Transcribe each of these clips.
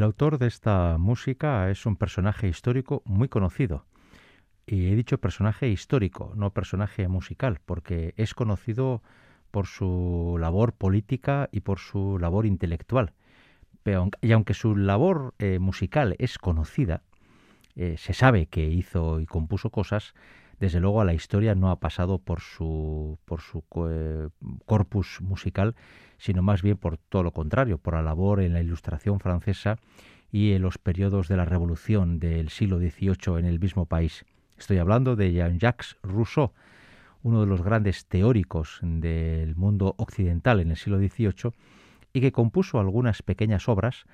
El autor de esta música es un personaje histórico muy conocido. Y he dicho personaje histórico, no personaje musical, porque es conocido por su labor política y por su labor intelectual. y aunque su labor eh, musical es conocida, eh, se sabe que hizo y compuso cosas, desde luego a la historia no ha pasado por su, corpus musical sino más bien por todo lo contrario, por la labor en la Ilustración francesa y en los periodos de la Revolución del siglo XVIII en el mismo país. Estoy hablando de Jean-Jacques Rousseau, uno de los grandes teóricos del mundo occidental en el siglo XVIII y que compuso algunas pequeñas obras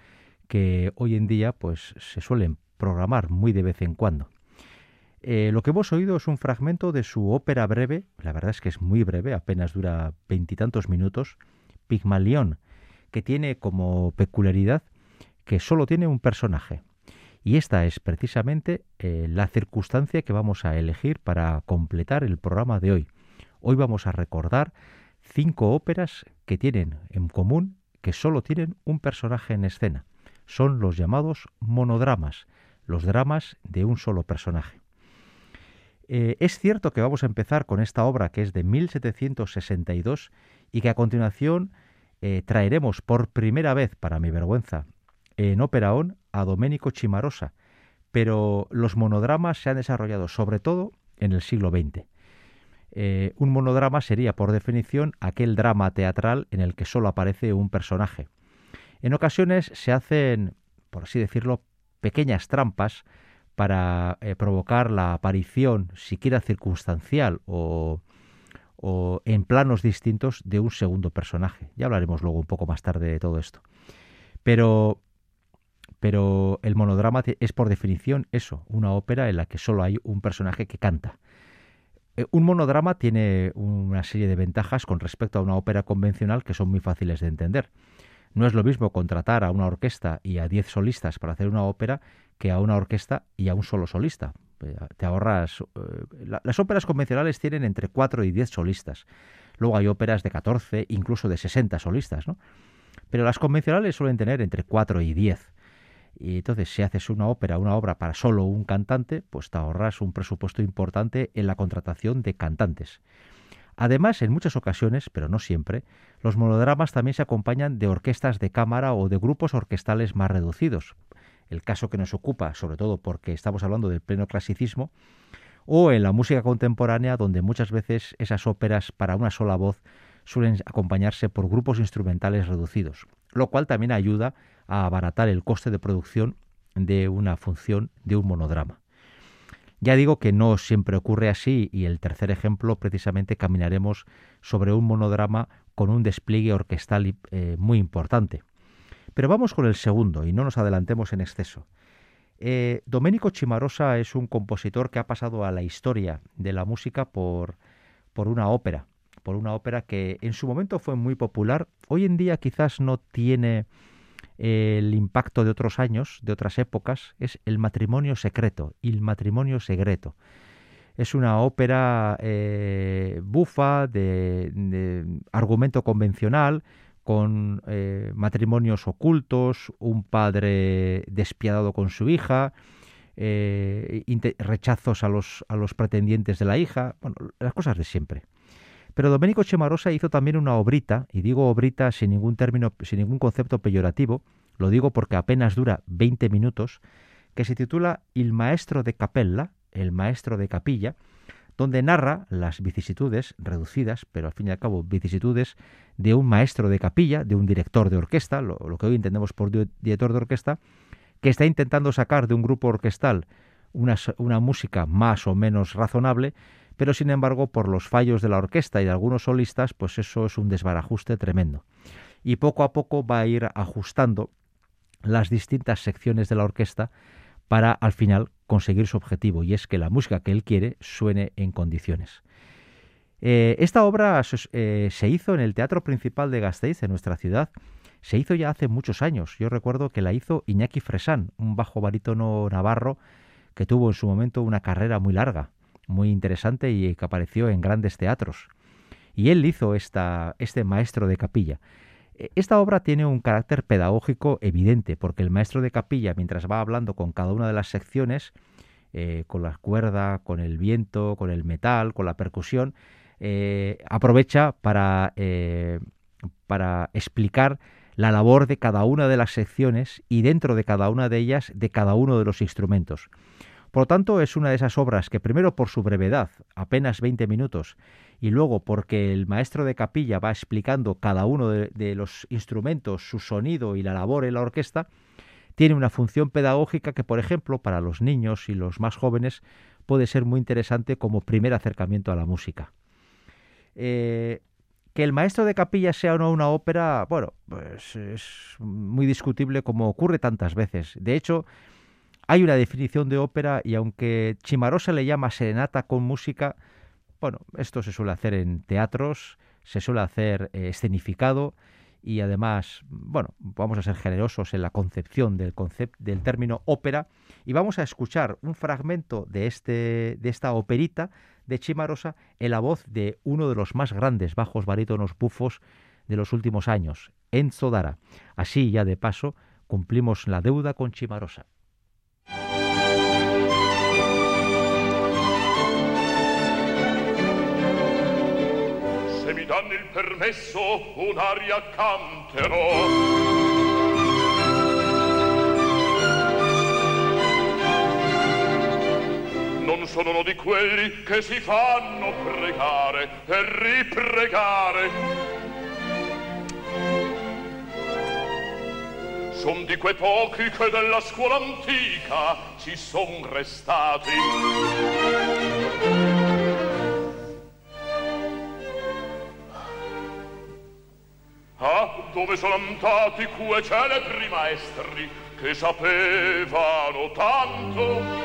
que hoy en día pues se suelen programar muy de vez en cuando. Eh, lo que hemos oído es un fragmento de su ópera breve, la verdad es que es muy breve, apenas dura veintitantos minutos, Pigmalión, que tiene como peculiaridad que solo tiene un personaje. Y esta es precisamente eh, la circunstancia que vamos a elegir para completar el programa de hoy. Hoy vamos a recordar cinco óperas que tienen en común que solo tienen un personaje en escena. Son los llamados monodramas, los dramas de un solo personaje. Eh, es cierto que vamos a empezar con esta obra que es de 1762 y que a continuación eh, traeremos por primera vez, para mi vergüenza, en Operaón a Domenico Chimarosa, pero los monodramas se han desarrollado sobre todo en el siglo XX. Eh, un monodrama sería, por definición, aquel drama teatral en el que solo aparece un personaje. En ocasiones se hacen, por así decirlo, pequeñas trampas para eh, provocar la aparición, siquiera circunstancial o, o en planos distintos de un segundo personaje. Ya hablaremos luego un poco más tarde de todo esto. Pero, pero el monodrama es por definición eso, una ópera en la que solo hay un personaje que canta. Eh, un monodrama tiene una serie de ventajas con respecto a una ópera convencional que son muy fáciles de entender. No es lo mismo contratar a una orquesta y a diez solistas para hacer una ópera que a una orquesta y a un solo solista. Eh, te ahorras. Eh, las óperas convencionales tienen entre 4 y 10 solistas. Luego hay óperas de 14, incluso de 60 solistas, ¿no? Pero las convencionales suelen tener entre 4 y 10. Y entonces, si haces una ópera, una obra para solo un cantante, pues te ahorras un presupuesto importante en la contratación de cantantes. Además, en muchas ocasiones, pero no siempre, los monodramas también se acompañan de orquestas de cámara o de grupos orquestales más reducidos. El caso que nos ocupa, sobre todo porque estamos hablando del pleno clasicismo, o en la música contemporánea, donde muchas veces esas óperas para una sola voz suelen acompañarse por grupos instrumentales reducidos, lo cual también ayuda a abaratar el coste de producción de una función de un monodrama. Ya digo que no siempre ocurre así y el tercer ejemplo precisamente caminaremos sobre un monodrama con un despliegue orquestal eh, muy importante. Pero vamos con el segundo y no nos adelantemos en exceso. Eh, Domenico Cimarosa es un compositor que ha pasado a la historia de la música por, por una ópera, por una ópera que en su momento fue muy popular. Hoy en día quizás no tiene eh, el impacto de otros años, de otras épocas, es El matrimonio secreto, El matrimonio secreto. Es una ópera eh, bufa, de, argumento convencional, con eh, matrimonios ocultos, un padre despiadado con su hija, rechazos a los, a los pretendientes de la hija, bueno, las cosas de siempre. Pero Domenico Chemarosa hizo también una obrita, y digo obrita sin ningún término, sin ningún concepto peyorativo, lo digo porque apenas dura 20 minutos, que se titula Il maestro de capella, el maestro de capilla, donde narra las vicisitudes reducidas, pero al fin y al cabo vicisitudes de un maestro de capilla, de un director de orquesta, lo, que hoy entendemos por director de orquesta, que está intentando sacar de un grupo orquestal una, una música más o menos razonable pero sin embargo por los fallos de la orquesta y de algunos solistas, pues eso es un desbarajuste tremendo. Y poco a poco va a ir ajustando las distintas secciones de la orquesta para al final conseguir su objetivo, y es que la música que él quiere suene en condiciones. Eh, esta obra eh, se hizo en el Teatro Principal de Gasteiz, en nuestra ciudad. Se hizo ya hace muchos años. Yo recuerdo que la hizo Iñaki Fresán, un bajo barítono navarro que tuvo en su momento una carrera muy larga muy interesante y que apareció en grandes teatros. Y él hizo esta, este maestro de capilla. E, esta obra tiene un carácter pedagógico evidente, porque el maestro de capilla, mientras va hablando con cada una de las secciones, eh, con la cuerda, con el viento, con el metal, con la percusión, eh, aprovecha para, eh, para explicar la labor de cada una de las secciones y dentro de cada una de ellas de cada uno de los instrumentos. Por lo tanto, es una de esas obras que primero por su brevedad, apenas 20 minutos, y luego porque el maestro de capilla va explicando cada uno de, los instrumentos, su sonido y la labor en la orquesta, tiene una función pedagógica que, por ejemplo, para los niños y los más jóvenes puede ser muy interesante como primer acercamiento a la música. Eh, que el maestro de capilla sea o no una ópera, bueno, pues es muy discutible como ocurre tantas veces. De hecho, hay una definición de ópera y aunque Chimarosa le llama serenata con música, bueno, esto se suele hacer en teatros, se suele hacer eh, escenificado y además, bueno, vamos a ser generosos en la concepción del, del término ópera y vamos a escuchar un fragmento de, este, de esta operita de Chimarosa en la voz de uno de los más grandes bajos barítonos bufos de los últimos años, Enzo Dara. Así ya de paso cumplimos la deuda con Chimarosa. Danno il permesso un'aria canterò non sono uno di quelli che si fanno pregare e ripregare. Son di quei pochi che della scuola antica ci son restati Ah, dove sono andati quei celebri maestri che sapevano tanto?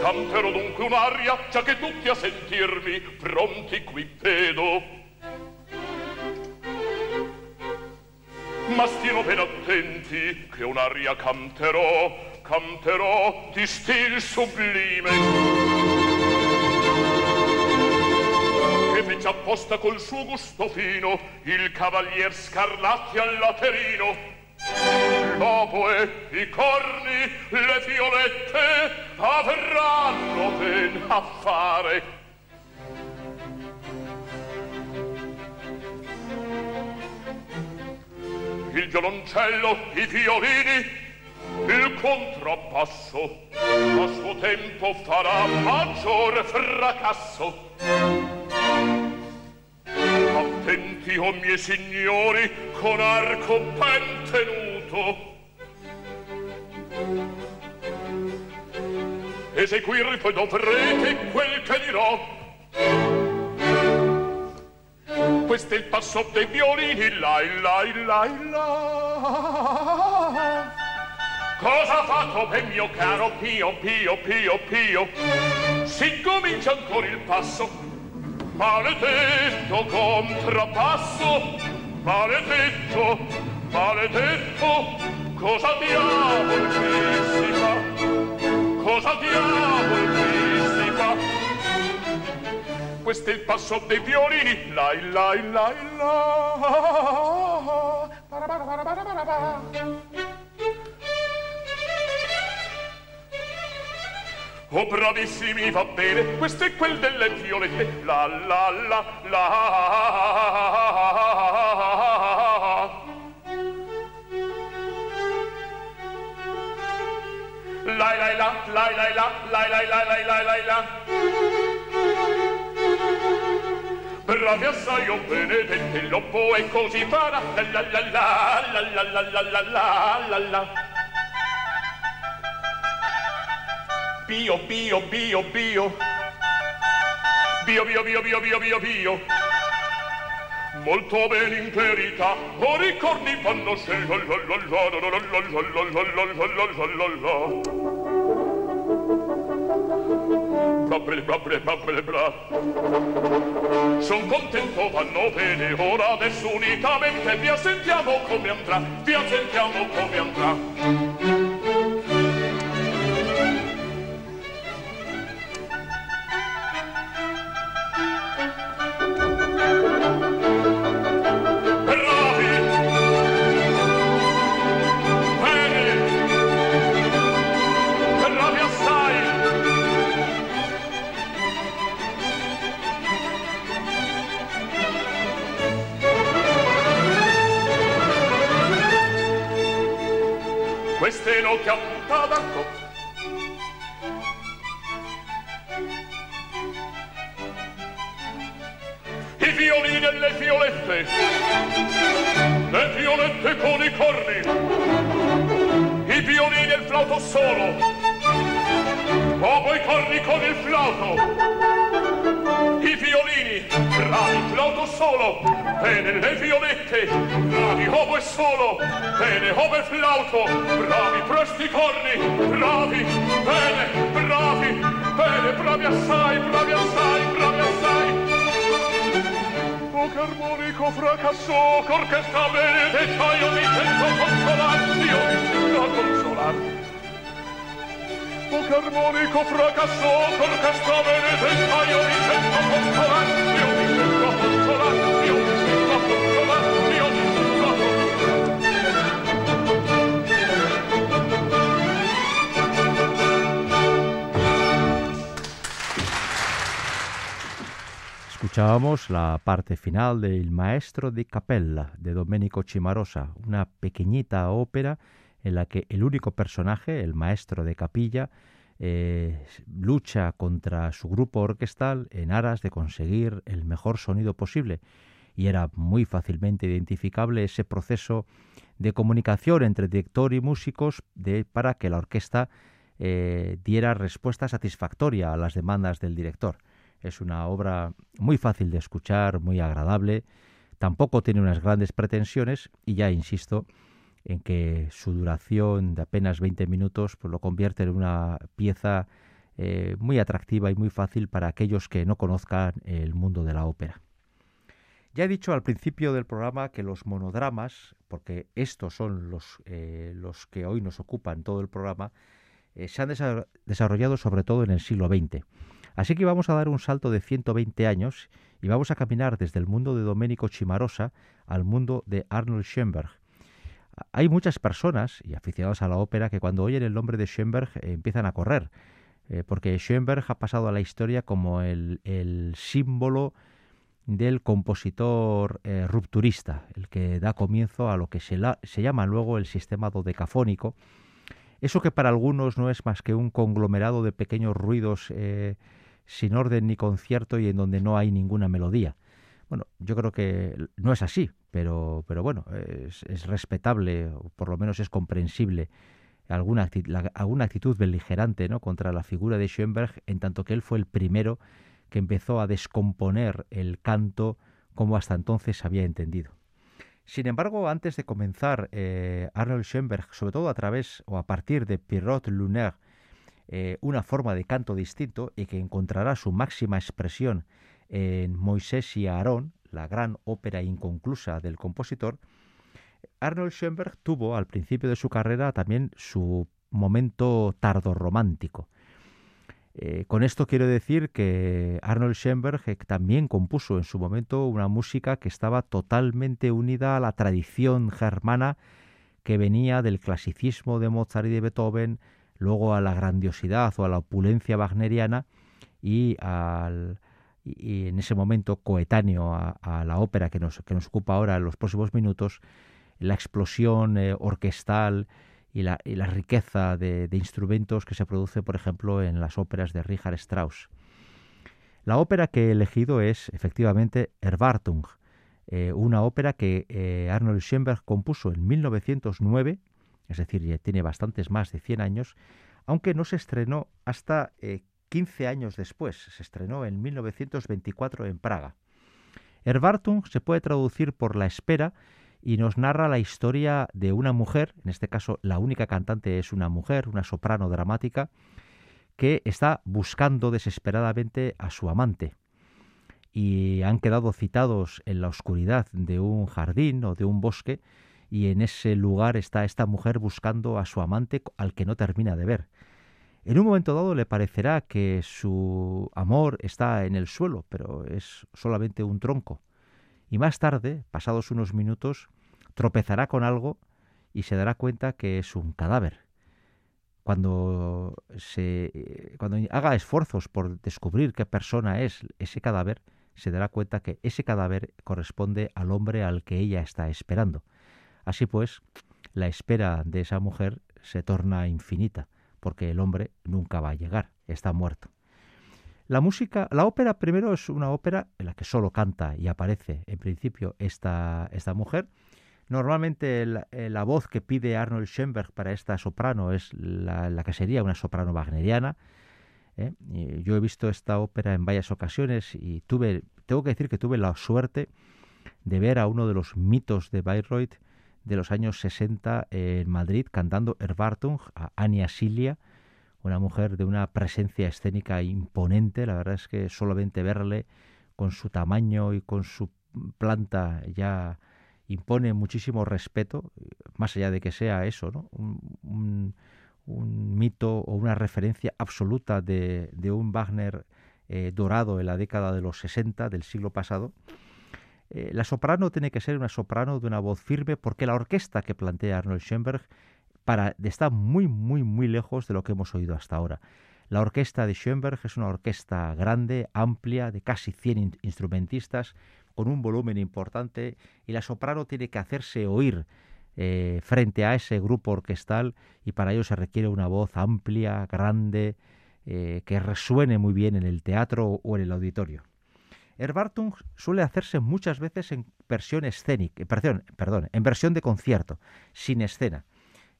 Canterò dunque un'aria, già che tutti a sentirmi pronti qui vedo. ma stiano ben attenti che un'aria canterò, canterò di stil sublime. Che fece apposta col suo gusto fino il cavalier Scarlatti al laterino. Dopo e i corni, le violette avranno ben a fare il violoncello, i violini, il contrappasso, a suo tempo farà maggiore fracasso. Attenti, o oh miei signori, con arco ben tenuto. Eseguir poi dovrete quel che dirò. Questo è il passo dei violini, la la la la. Cosa ha fatto ben mio caro Pio, Pio, Pio, Pio? Si comincia ancora il passo. Maledetto contrappasso, maledetto, maledetto, cosa diavolo si fa? Cosa diavolo si fa? questo è il passo dei violini la la la la Oh bravissimi va bene questo è quel delle violette la la la la la la la la la la la la la la la la bravi assai o benedette lobo e così farà la la la la la la la la la la la Bio bio bio bio Bio bio bio bio bio bio bio Molto bene in verità O ricordi fanno se la la la la la la contento, vanno bene, ora adesso unitamente vi sentiamo come andrà, vi sentiamo come andrà. solo. O poi corri con il flauto. I violini bravi flauto solo. Bene le violette bravi oboe solo. Bene oboe flauto bravi presticorni bravi bene bravi bene bravi assai bravi assai bravi assai. Poco armonico fracasso orchestra benedetta io mi sento consolar io mi sento consolar sento Escuchábamos la parte final de El Maestro di Capella de Domenico Cimarosa, una pequeñita ópera en la que el único personaje, el maestro de capilla, eh, lucha contra su grupo orquestal en aras de conseguir el mejor sonido posible. Y era muy fácilmente identificable ese proceso de comunicación entre director y músicos de, para que la orquesta eh, diera respuesta satisfactoria a las demandas del director. Es una obra muy fácil de escuchar, muy agradable, tampoco tiene unas grandes pretensiones y ya insisto, en que su duración de apenas 20 minutos pues lo convierte en una pieza eh, muy atractiva y muy fácil para aquellos que no conozcan el mundo de la ópera. Ya he dicho al principio del programa que los monodramas, porque estos son los, eh, los que hoy nos ocupan todo el programa, eh, se han desarrollado sobre todo en el siglo XX. Así que vamos a dar un salto de 120 años y vamos a caminar desde el mundo de Domenico Cimarosa al mundo de Arnold Schoenberg. Hay muchas personas y aficionados a la ópera que cuando oyen el nombre de Schoenberg eh, empiezan a correr, porque Schoenberg ha pasado a la historia como el, el símbolo del compositor eh, rupturista, el que da comienzo a lo que se, se, llama luego el sistema dodecafónico. Eso que para algunos no es más que un conglomerado de pequeños ruidos eh, sin orden ni concierto y en donde no hay ninguna melodía. Bueno, yo creo que no es así, pero, pero bueno, es, respetable, o por lo menos es comprensible alguna, actitud beligerante ¿no? contra la figura de Schoenberg, en tanto que él fue el primero que empezó a descomponer el canto como hasta entonces había entendido. Sin embargo, antes de comenzar, eh, Arnold Schoenberg, sobre todo a través o a partir de Pierrot Lunaire, eh, una forma de canto distinto y que encontrará su máxima expresión en Moisés y Aarón, la gran ópera inconclusa del compositor, Arnold Schoenberg tuvo al principio de su carrera también su momento tardorromántico. Eh, con esto quiero decir que Arnold Schoenberg eh, también compuso en su momento una música que estaba totalmente unida a la tradición germana que venía del clasicismo de Mozart y de Beethoven, luego a la grandiosidad o a la opulencia wagneriana y, al, en ese momento coetáneo a, la ópera que nos, que nos, ocupa ahora en los próximos minutos, la explosión eh, orquestal y la, riqueza de, instrumentos que se produce, por ejemplo, en las óperas de Richard Strauss. La ópera que he elegido es efectivamente Erwartung, eh, una ópera que eh, Arnold Schoenberg compuso en 1909, es decir, ya tiene bastantes más de 100 años, aunque no se estrenó hasta 15 eh, años después, se estrenó en 1924 en Praga. Erwartung se puede traducir por la espera y nos narra la historia de una mujer, en este caso la única cantante es una mujer, una soprano dramática, que está buscando desesperadamente a su amante. Y han quedado citados en la oscuridad de un jardín o de un bosque, y en ese lugar está esta mujer buscando a su amante al que no termina de ver. En un momento dado le parecerá que su amor está en el suelo, pero es solamente un tronco y más tarde, pasados unos minutos, tropezará con algo y se dará cuenta que es un cadáver. Cuando, se, cuando haga esfuerzos por descubrir qué persona es ese cadáver, se dará cuenta que ese cadáver corresponde al hombre al que ella está esperando. Así pues, la espera de esa mujer se torna infinita, porque el hombre nunca va a llegar, está muerto. La música, la ópera primero es una ópera en la que solo canta y aparece en principio esta, esta mujer. Normalmente la, voz que pide Arnold Schoenberg para esta soprano es la, que sería una soprano wagneriana. ¿eh? yo he visto esta ópera en varias ocasiones y tuve, tengo que decir que tuve la suerte de ver a uno de los mitos de Bayreuth de los años 60 en Madrid cantando Erwartung a Ania Silia una mujer de una presencia escénica imponente, la verdad es que solamente verle con su tamaño y con su planta ya impone muchísimo respeto, más allá de que sea eso, ¿no? un, mito o una referencia absoluta de, un Wagner eh, dorado en la década de los 60 del siglo pasado. Eh, la soprano tiene que ser una soprano de una voz firme porque la orquesta que plantea Arnold Schoenberg para, está muy, muy, muy lejos de lo que hemos oído hasta ahora. La orquesta de Schoenberg es una orquesta grande, amplia, de casi 100 instrumentistas, con un volumen importante, y la soprano tiene que hacerse oír eh, frente a ese grupo orquestal, y para ello se requiere una voz amplia, grande, eh, que resuene muy bien en el teatro o en el auditorio. Erwartung suele hacerse muchas veces en versión escénica, perdón, perdón, en versión de concierto, sin escena.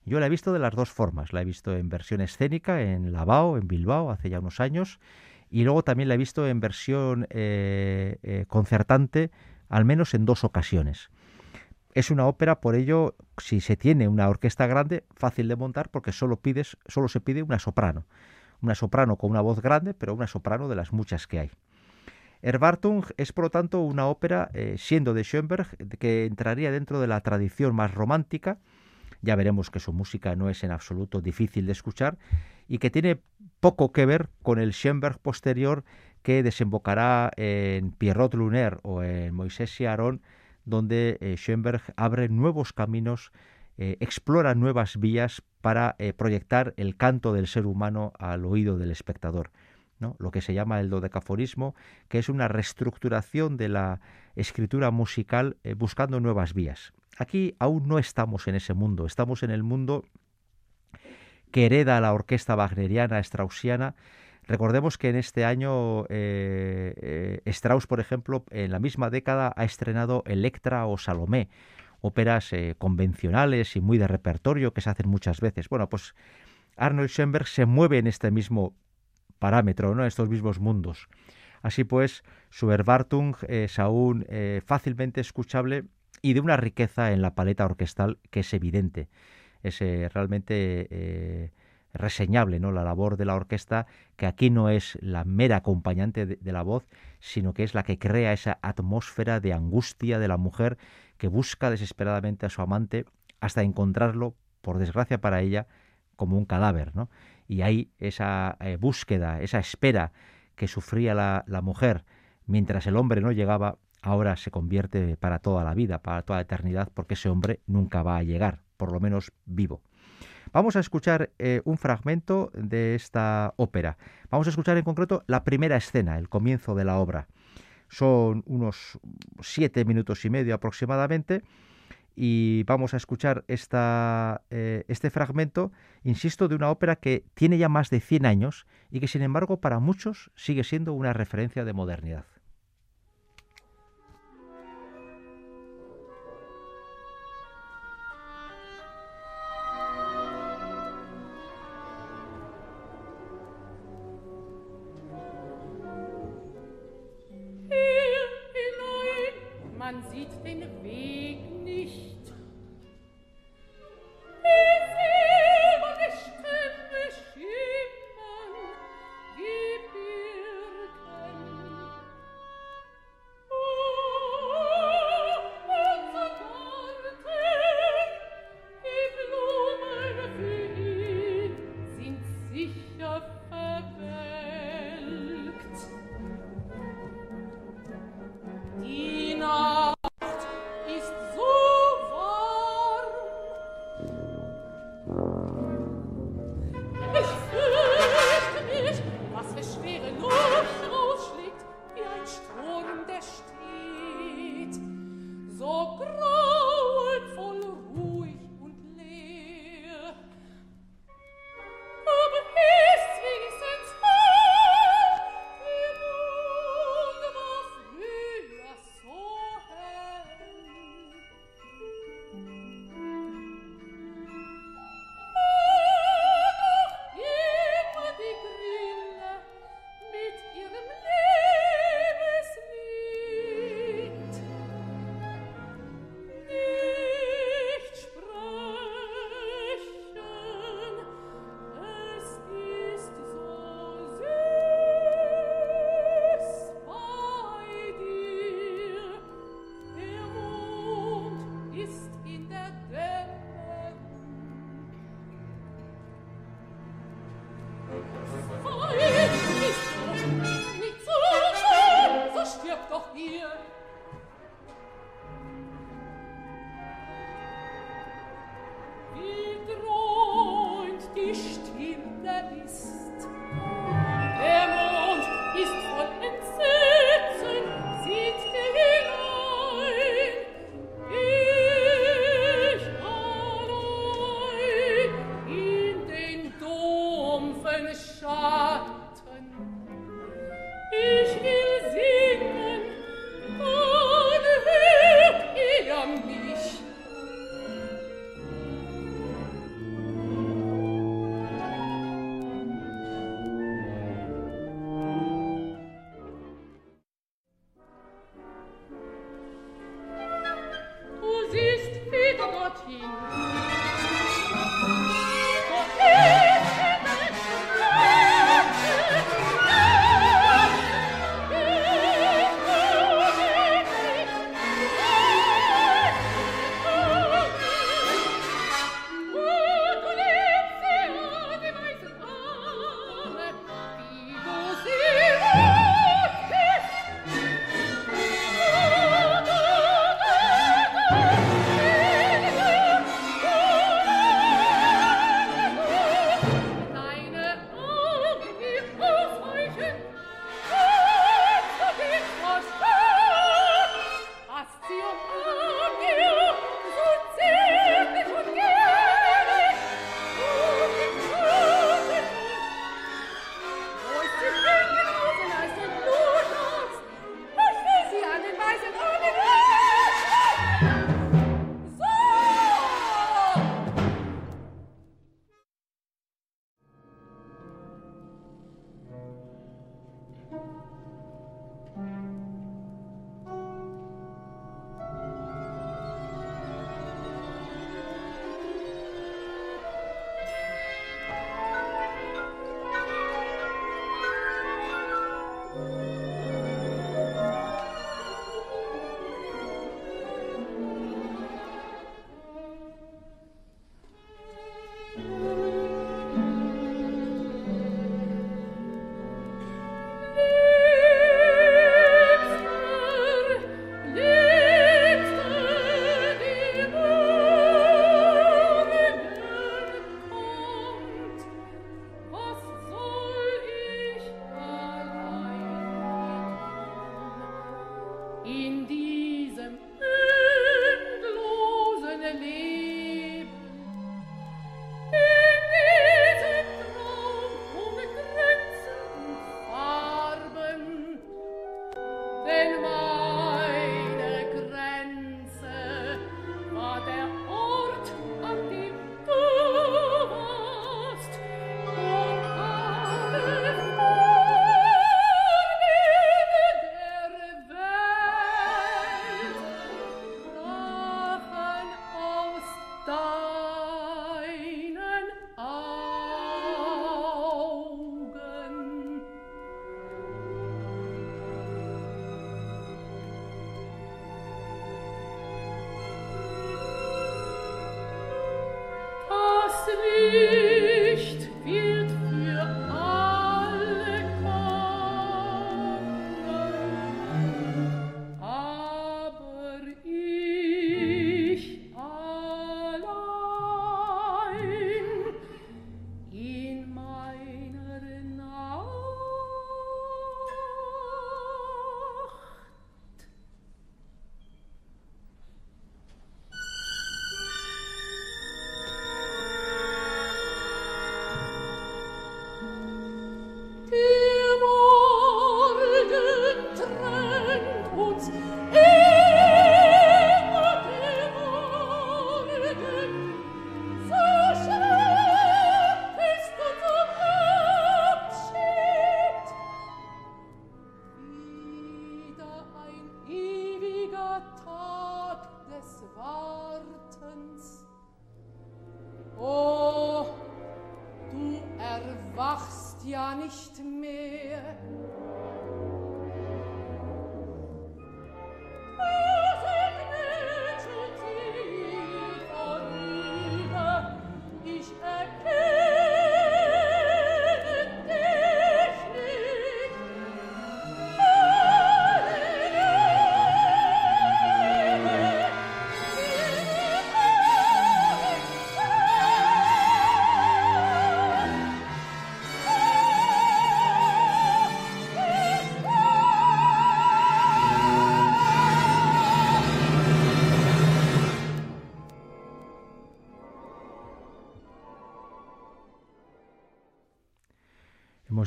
Yo la he visto de las dos formas. La he visto en versión escénica en Lavao, en Bilbao, hace ya unos años, y luego también la he visto en versión eh, eh, concertante, al menos en dos ocasiones. Es una ópera, por ello, si se tiene una orquesta grande, fácil de montar porque solo, pides, solo se pide una soprano. Una soprano con una voz grande, pero una soprano de las muchas que hay. Erwartung es, por lo tanto, una ópera, eh, siendo de Schoenberg, que entraría dentro de la tradición más romántica. Ya veremos que su música no es en absoluto difícil de escuchar y que tiene poco que ver con el Schoenberg posterior que desembocará en Pierrot Lunaire o en Moisés y Aarón, donde eh, Schoenberg abre nuevos caminos, eh, explora nuevas vías para proyectar el canto del ser humano al oído del espectador lo que se llama el dodecaforismo, que es una reestructuración de la escritura musical eh, buscando nuevas vías. Aquí aún no estamos en ese mundo, estamos en el mundo que hereda la orquesta wagneriana straussiana. Recordemos que en este año eh, eh, Strauss, por ejemplo, en la misma década ha estrenado Electra o Salomé, óperas convencionales y muy de repertorio que se hacen muchas veces. Bueno, pues Arnold Schoenberg se mueve en este mismo parámetro, ¿no? estos mismos mundos. Así pues, su Erwartung es aún eh, fácilmente escuchable y de una riqueza en la paleta orquestal que es evidente. Es eh, realmente eh, reseñable ¿no? la labor de la orquesta, que aquí no es la mera acompañante de, la voz, sino que es la que crea esa atmósfera de angustia de la mujer que busca desesperadamente a su amante hasta encontrarlo, por desgracia para ella, como un cadáver. ¿no? Y hay esa eh, búsqueda, esa espera que sufría la, mujer mientras el hombre no llegaba, ahora se convierte para toda la vida, para toda la eternidad, porque ese hombre nunca va a llegar, por lo menos vivo. Vamos a escuchar eh, un fragmento de esta ópera. Vamos a escuchar en concreto la primera escena, el comienzo de la obra. Son unos siete minutos y medio aproximadamente y vamos a escuchar esta, eh, este fragmento, insisto, de una ópera que tiene ya más de 100 años y que sin embargo para muchos sigue siendo una referencia de modernidad.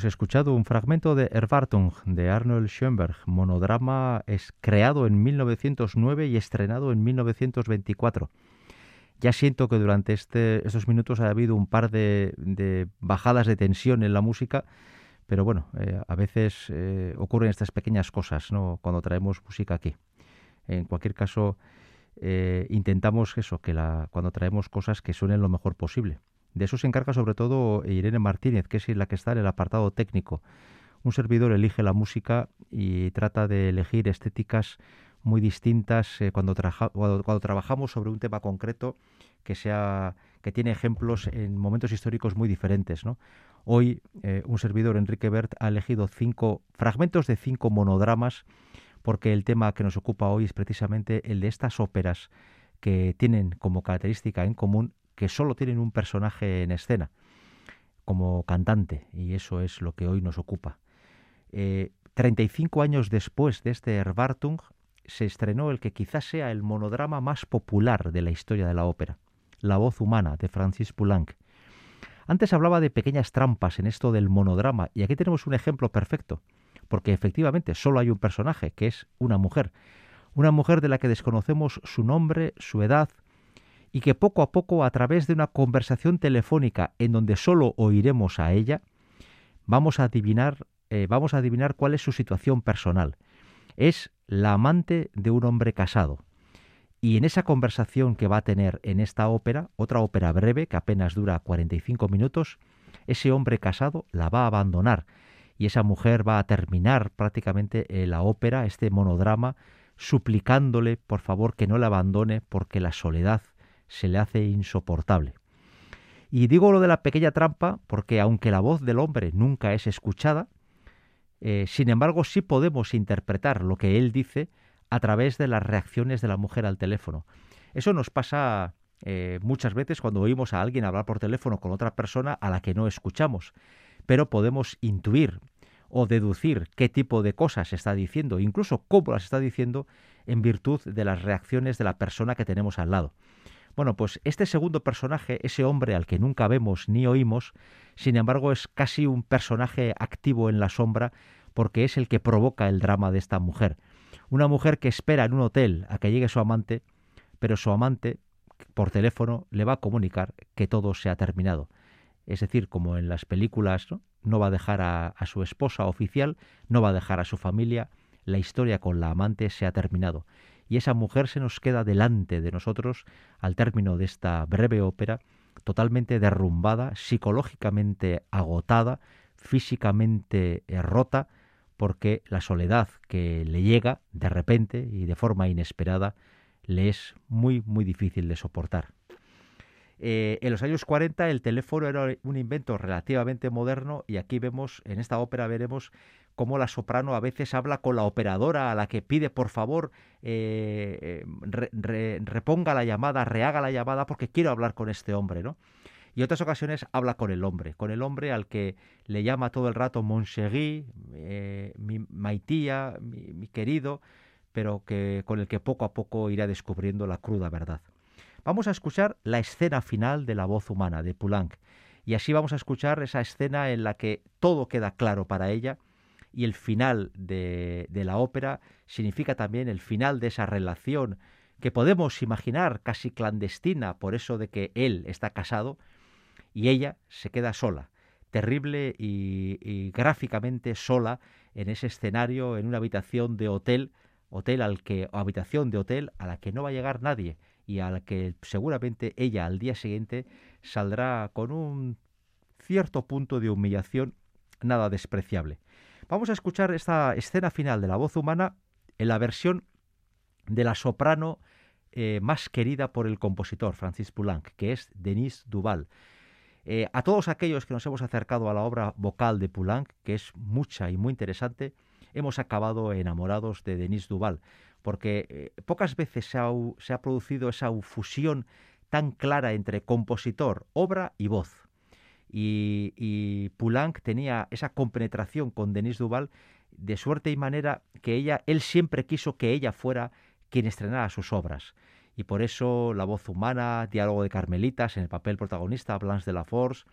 Escuchado un fragmento de Erwartung de Arnold Schoenberg, monodrama es creado en 1909 y estrenado en 1924. Ya siento que durante este, estos minutos ha habido un par de, bajadas de tensión en la música, pero bueno, eh, a veces eh, ocurren estas pequeñas cosas ¿no? cuando traemos música aquí. En cualquier caso, eh, intentamos eso, que la, cuando traemos cosas que suenen lo mejor posible. De eso se encarga sobre todo Irene Martínez, que es la que está en el apartado técnico. Un servidor elige la música y trata de elegir estéticas muy distintas eh, cuando, trabajamos sobre un tema concreto que sea que tiene ejemplos en momentos históricos muy diferentes. Hoy eh, un servidor, Enrique Bert, ha elegido cinco fragmentos de cinco monodramas porque el tema que nos ocupa hoy es precisamente el de estas óperas que tienen como característica en común que solo tienen un personaje en escena como cantante, y eso es lo que hoy nos ocupa. 35 eh, años después de este Erwartung, se estrenó el que quizás sea el monodrama más popular de la historia de la ópera, La voz humana, de Francis Poulenc. Antes hablaba de pequeñas trampas en esto del monodrama, y aquí tenemos un ejemplo perfecto, porque efectivamente solo hay un personaje, que es una mujer, una mujer de la que desconocemos su nombre, su edad, y que poco a poco, a través de una conversación telefónica en donde solo oiremos a ella, vamos a adivinar, eh, vamos a adivinar cuál es su situación personal. Es la amante de un hombre casado. Y en esa conversación que va a tener en esta ópera, otra ópera breve que apenas dura 45 minutos, ese hombre casado la va a abandonar y esa mujer va a terminar prácticamente eh, la ópera, este monodrama, suplicándole por favor que no la abandone porque la soledad se le hace insoportable. Y digo lo de la pequeña trampa porque aunque la voz del hombre nunca es escuchada, eh, sin embargo sí podemos interpretar lo que él dice a través de las reacciones de la mujer al teléfono. Eso nos pasa eh, muchas veces cuando oímos a alguien hablar por teléfono con otra persona a la que no escuchamos, pero podemos intuir o deducir qué tipo de cosas está diciendo, incluso cómo las está diciendo en virtud de las reacciones de la persona que tenemos al lado. Bueno, pues este segundo personaje, ese hombre al que nunca vemos ni oímos, sin embargo es casi un personaje activo en la sombra porque es el que provoca el drama de esta mujer. Una mujer que espera en un hotel a que llegue su amante, pero su amante por teléfono le va a comunicar que todo se ha terminado. Es decir, como en las películas, no, va a dejar a, su esposa oficial, no va a dejar a su familia, la historia con la amante se ha terminado y esa mujer se nos queda delante de nosotros al término de esta breve ópera, totalmente derrumbada, psicológicamente agotada, físicamente eh, rota, porque la soledad que le llega de repente y de forma inesperada le es muy, muy difícil de soportar. Eh, en los años 40 el teléfono era un invento relativamente moderno y aquí vemos, en esta ópera veremos cómo la soprano a veces habla con la operadora a la que pide por favor eh, reponga la llamada, rehaga la llamada porque quiero hablar con este hombre, ¿no? y otras ocasiones habla con el hombre, con el hombre al que le llama todo el rato mon chéri, eh, mi maitía, mi, mi querido, pero que, con el que poco a poco irá descubriendo la cruda verdad. Vamos a escuchar la escena final de la voz humana de Poulenc, y así vamos a escuchar esa escena en la que todo queda claro para ella y el final de, la ópera significa también el final de esa relación que podemos imaginar casi clandestina por eso de que él está casado y ella se queda sola, terrible y, gráficamente sola en ese escenario, en una habitación de hotel, hotel al que, o habitación de hotel a la que no va a llegar nadie y a la que seguramente ella al día siguiente saldrá con un cierto punto de humillación nada despreciable. Vamos a escuchar esta escena final de la voz humana en la versión de la soprano eh, más querida por el compositor Francis Poulenc, que es Denise Duval. Eh, a todos aquellos que nos hemos acercado a la obra vocal de Poulenc, que es mucha y muy interesante, hemos acabado enamorados de Denise Duval, porque eh, pocas veces se ha, se ha producido esa fusión tan clara entre compositor, obra y voz. Y, y tenía esa compenetración con Denise Duval de suerte y manera que ella, él siempre quiso que ella fuera quien estrenara sus obras. Y por eso La voz humana, Diálogo de Carmelitas, en el papel protagonista, Blanche de la Force,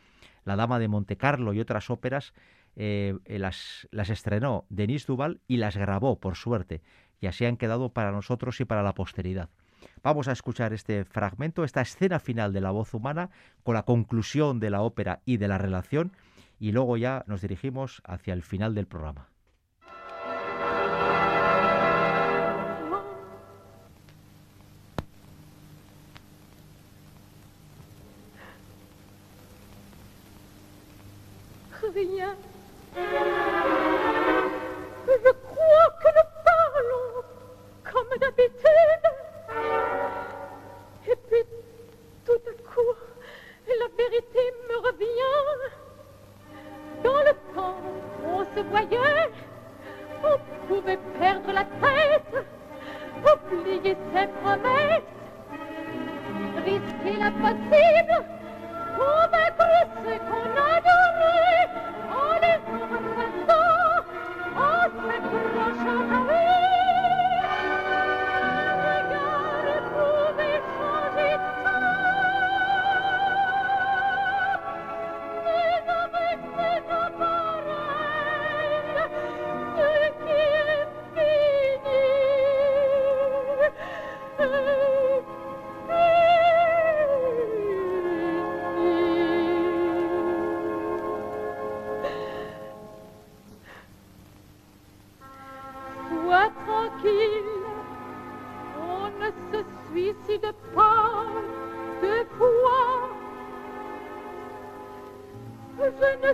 La Dama de Monte Carlo y otras óperas, eh, eh, las, las estrenó Denise Duval y las grabó, por suerte, y así han quedado para nosotros y para la posteridad. Vamos a escuchar este fragmento, esta escena final de la voz humana, con la conclusión de la ópera y de la relación, y luego ya nos dirigimos hacia el final del programa. suis si de peur de quoi Je ne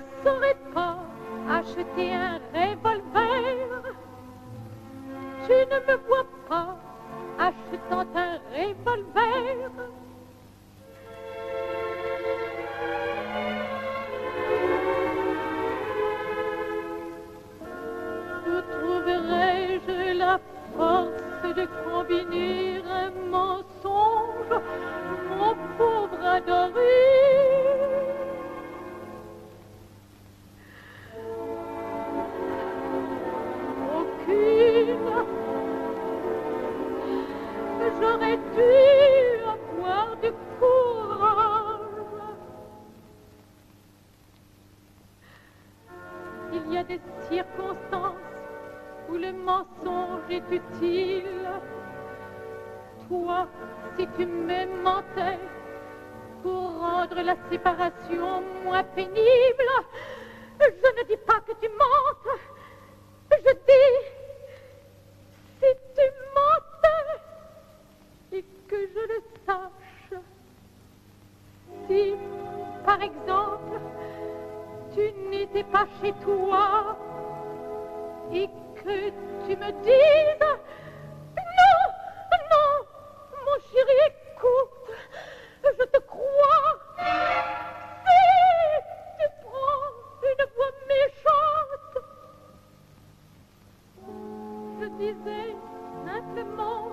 simplement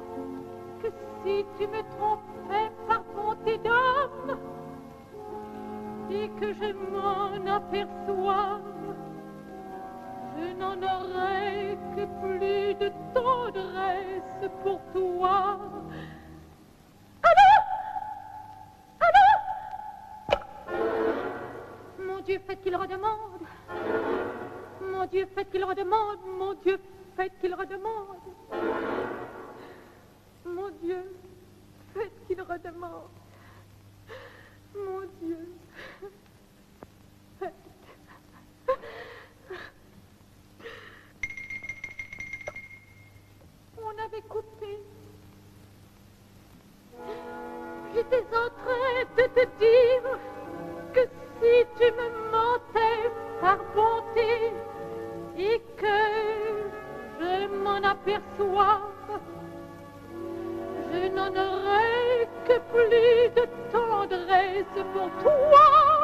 que si tu me trompais par bonté d'homme, jamais que je m'en aperçois, je n'en aurai que plus de tendresse pour toi. Allô? Allô? Mon Dieu, faites qu'il redemande. Mon Dieu, faites qu'il redemande. Mon Dieu, faites qu'il redemande. Mon Dieu, faites qu'il redemande. Mon Dieu. On avait coupé. J'étais en train de te dire que si tu me mentais par bonté et que je m'en aperçois, je n'en aurai que plus de tendresse pour toi.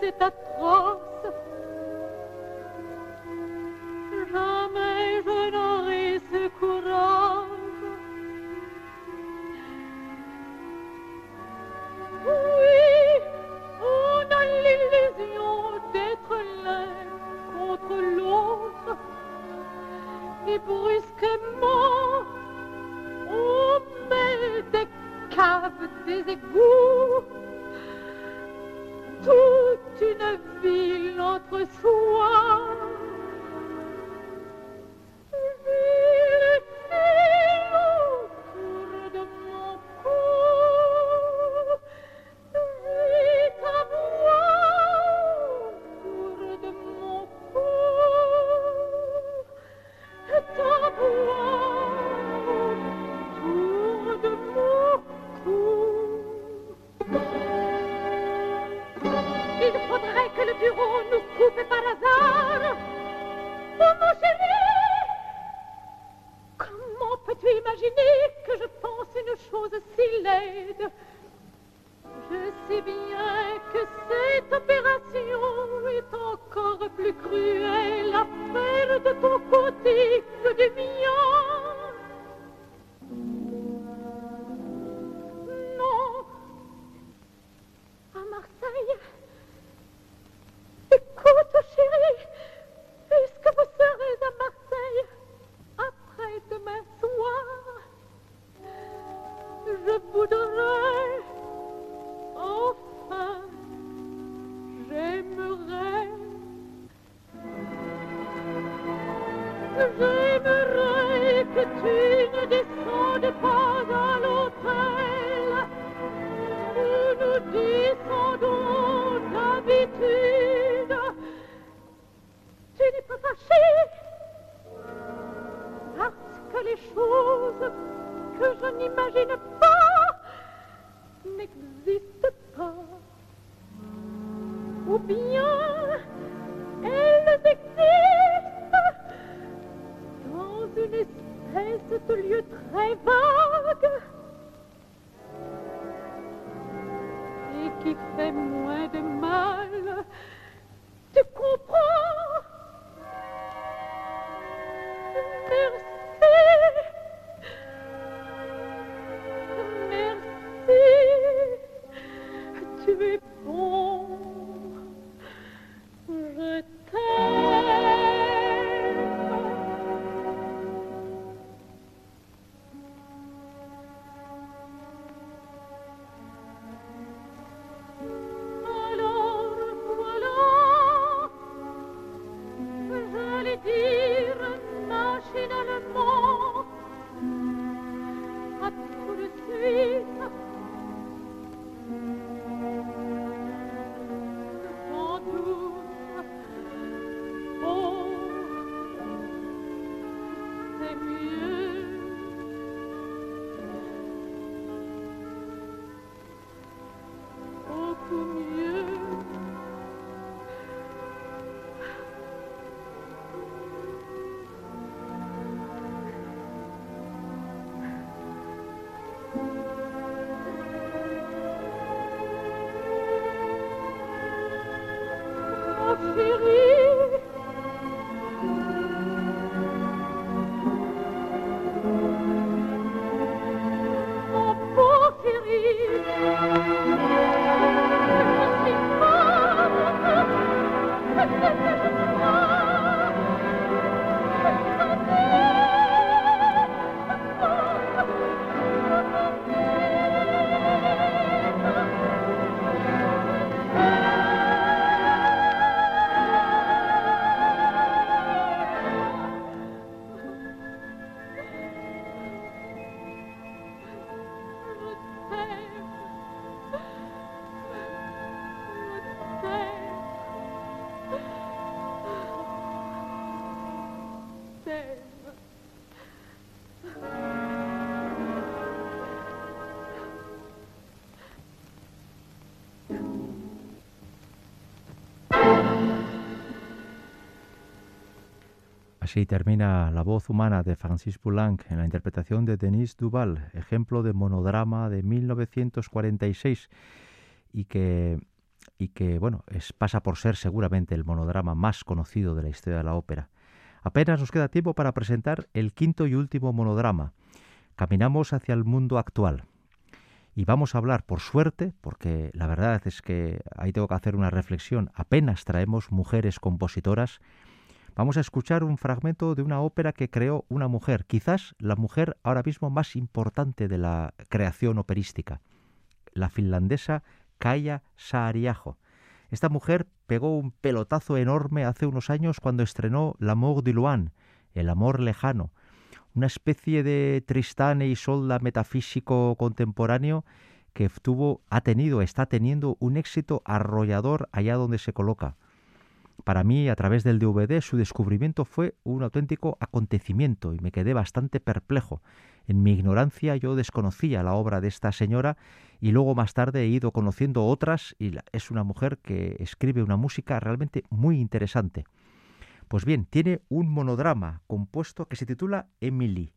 C'est atroce. Jamais je n'aurai ce courage. Oui, on a l'illusion d'être l'un contre l'autre. Et brusquement, on met des caves, des égouts, toute une ville entre soi. Que tu ne descendes pas à l'hôtel où nous descendons d'habitude. Tu n'es pas fâché parce que les choses que je n'imagine pas n'existent pas. Ou bien Así termina La voz humana de Francis Poulenc en la interpretación de Denise Duval, ejemplo de monodrama de 1946 y que, y que bueno, es, pasa por ser seguramente el monodrama más conocido de la historia de la ópera. Apenas nos queda tiempo para presentar el quinto y último monodrama. Caminamos hacia el mundo actual. Y vamos a hablar, por suerte, porque la verdad es que ahí tengo que hacer una reflexión, apenas traemos mujeres compositoras Vamos a escuchar un fragmento de una ópera que creó una mujer, quizás la mujer ahora mismo más importante de la creación operística, la finlandesa Kaya Saariaho. Esta mujer pegó un pelotazo enorme hace unos años cuando estrenó L'amour de Luan, El amor lejano, una especie de Tristán e Isolda metafísico contemporáneo que tuvo, ha tenido, está teniendo un éxito arrollador allá donde se coloca. Para mí, a través del DVD, su descubrimiento fue un auténtico acontecimiento y me quedé bastante perplejo. En mi ignorancia yo desconocía la obra de esta señora y luego más tarde he ido conociendo otras y es una mujer que escribe una música realmente muy interesante. Pues bien, tiene un monodrama compuesto que se titula Emily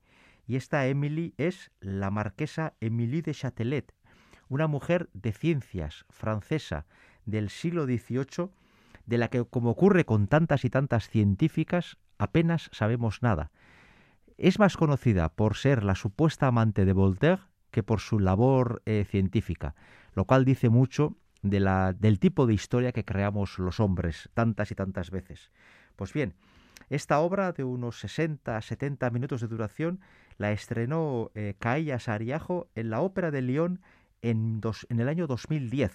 y esta Emily es la marquesa Émilie de Châtelet, una mujer de ciencias francesa del siglo XVIII de la que, como ocurre con tantas y tantas científicas, apenas sabemos nada. Es más conocida por ser la supuesta amante de Voltaire que por su labor eh, científica, lo cual dice mucho de la, del tipo de historia que creamos los hombres tantas y tantas veces. Pues bien, esta obra de unos 60-70 minutos de duración la estrenó eh, Cailla Sariajo en la Ópera de Lyon en, en el año 2010,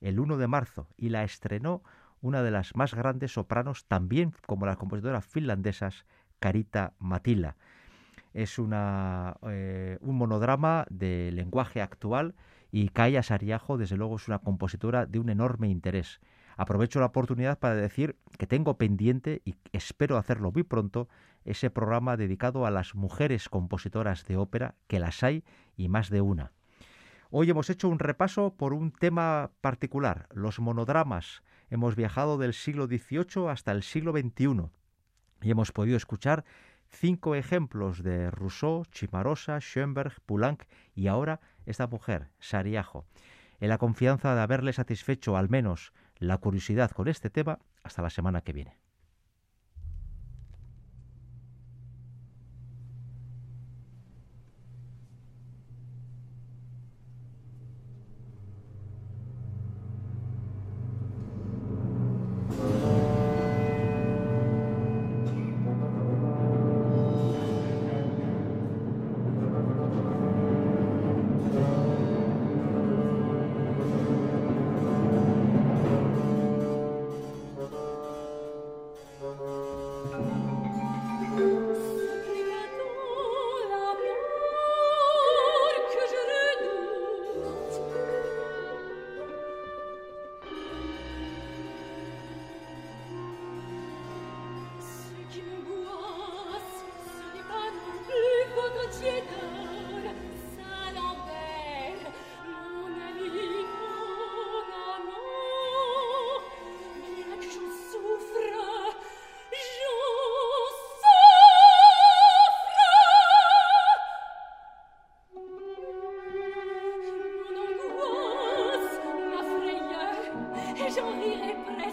el 1 de marzo, y la estrenó una de las más grandes sopranos, también como las compositoras finlandesas Carita Matila. Es una, eh, un monodrama de lenguaje actual y Kaya Sariajo, desde luego, es una compositora de un enorme interés. Aprovecho la oportunidad para decir que tengo pendiente y espero hacerlo muy pronto ese programa dedicado a las mujeres compositoras de ópera, que las hay y más de una. Hoy hemos hecho un repaso por un tema particular, los monodramas, hemos viajado del siglo XVIII hasta el siglo XXI y hemos podido escuchar cinco ejemplos de Rousseau, Chimarosa, Schoenberg, Poulenc y ahora esta mujer, Sariajo. En la confianza de haberle satisfecho al menos la curiosidad con este tema, hasta la semana que viene. j'en rirai presque.